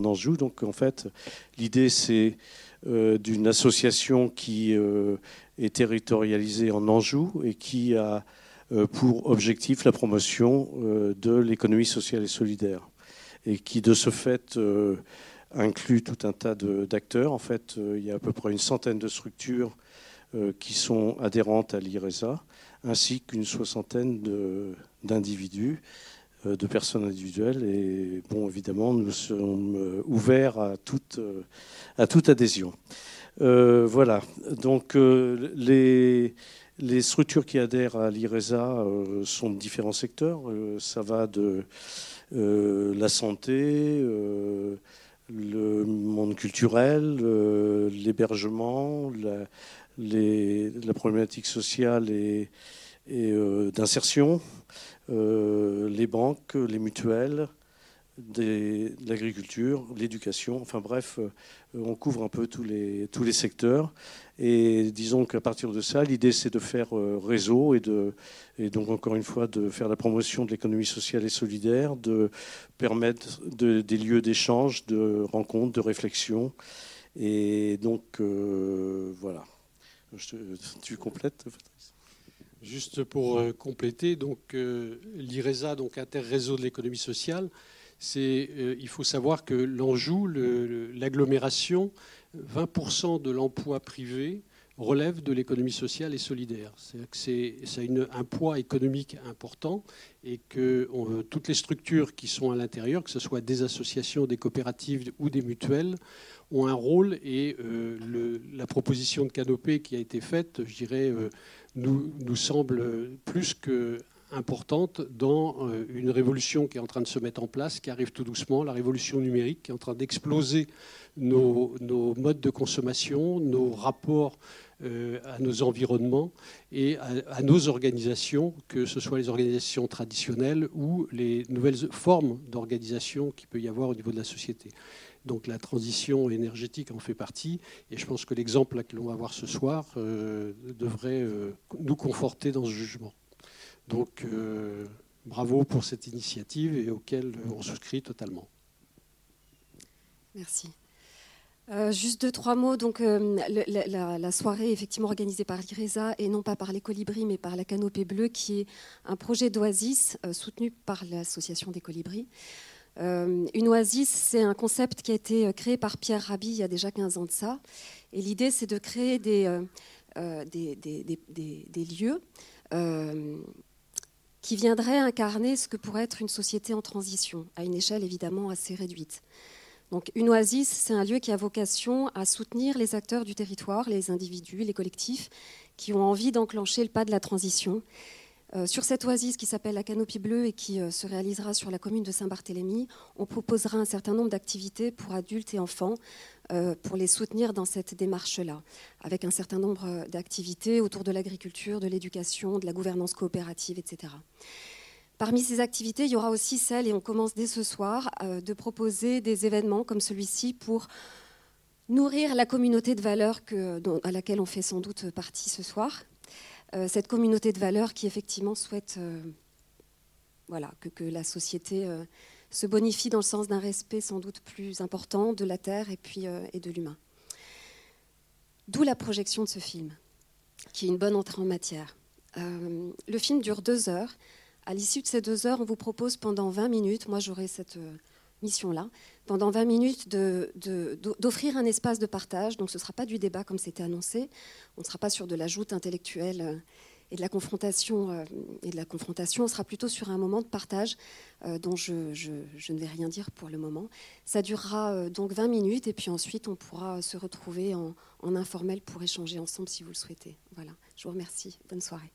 en Anjou. Donc en fait, l'idée c'est d'une association qui est territorialisée en Anjou et qui a pour objectif la promotion de l'économie sociale et solidaire et qui de ce fait inclut tout un tas d'acteurs. En fait, il y a à peu près une centaine de structures qui sont adhérentes à l'IRESA ainsi qu'une soixantaine d'individus, euh, de, personnes individuelles. Et bon, évidemment, nous sommes euh, ouverts à toute, euh, à toute adhésion. voilà. Donc, les, les, structures qui adhèrent à l'IRESA sont de différents secteurs. ça va de la santé, le monde culturel, l'hébergement, la, la problématique sociale et, euh, d'insertion, euh, les banques, les mutuelles, l'agriculture, l'éducation, enfin bref, euh, on couvre un peu tous les, tous les secteurs. Et disons qu'à partir de ça, l'idée c'est de faire réseau et, de, et donc encore une fois de faire la promotion de l'économie sociale et solidaire, de permettre des lieux d'échange, de rencontres, de réflexion. Et donc voilà. tu complètes Juste pour euh, compléter, donc euh, l'IRESA, donc interréseau de l'économie sociale, c'est euh, il faut savoir que l'Anjou, l'agglomération, 20% de l'emploi privé relève de l'économie sociale et solidaire. C'est ça a un poids économique important et que toutes les structures qui sont à l'intérieur, que ce soit des associations, des coopératives ou des mutuelles, ont un rôle et la proposition de canopée qui a été faite, je dirais, nous, nous semble plus que importante dans euh, une révolution qui est en train de se mettre en place, qui arrive tout doucement, la révolution numérique qui est en train d'exploser nos, modes de consommation, nos rapports euh, à nos environnements et à, nos organisations, que ce soit les organisations traditionnelles ou les nouvelles formes d'organisation qu'il peut y avoir au niveau de la société. Donc la transition énergétique en fait partie. Et je pense que l'exemple que l'on va voir ce soir euh, devrait nous conforter dans ce jugement. Donc euh, bravo pour cette initiative et auquel on souscrit totalement. Merci. juste deux, trois mots. Donc, la, soirée effectivement organisée par l'IRESA et non pas par les colibris, mais par la Canopée Bleue, qui est un projet d'Oasis soutenu par l'association des colibris. Euh, une oasis, c'est un concept qui a été euh, créé par Pierre Rabhi il y a déjà 15 ans de ça. Et l'idée, c'est de créer euh, des, lieux qui viendraient incarner ce que pourrait être une société en transition, à une échelle évidemment assez réduite. Donc une oasis, c'est un lieu qui a vocation à soutenir les acteurs du territoire, les individus, les collectifs, qui ont envie d'enclencher le pas de la transition euh, sur cette oasis qui s'appelle la Canopie Bleue et qui euh, se réalisera sur la commune de Saint-Barthélemy, on proposera un certain nombre d'activités pour adultes et enfants pour les soutenir dans cette démarche-là, avec un certain nombre d'activités autour de l'agriculture, de l'éducation, de la gouvernance coopérative, etc. Parmi ces activités, il y aura aussi celle, et on commence dès ce soir, de proposer des événements comme celui-ci pour nourrir la communauté de valeurs à laquelle on fait sans doute partie ce soir, euh, cette communauté de valeurs qui effectivement souhaite euh, voilà, que, la société euh, se bonifie dans le sens d'un respect sans doute plus important de la Terre et, puis, et de l'humain. D'où la projection de ce film, qui est une bonne entrée en matière. le film dure deux heures. À l'issue de ces deux heures, on vous propose pendant 20 minutes, moi j'aurai cette mission-là, pendant 20 minutes d'offrir un espace de partage. Donc ce ne sera pas du débat comme c'était annoncé. On ne sera pas sur de l'ajoute intellectuelle euh, et de la confrontation. Euh, et de la confrontation. On sera plutôt sur un moment de partage euh, dont je, ne vais rien dire pour le moment. Ça durera donc 20 minutes et puis ensuite on pourra se retrouver en informel pour échanger ensemble si vous le souhaitez. Voilà. Je vous remercie. Bonne soirée.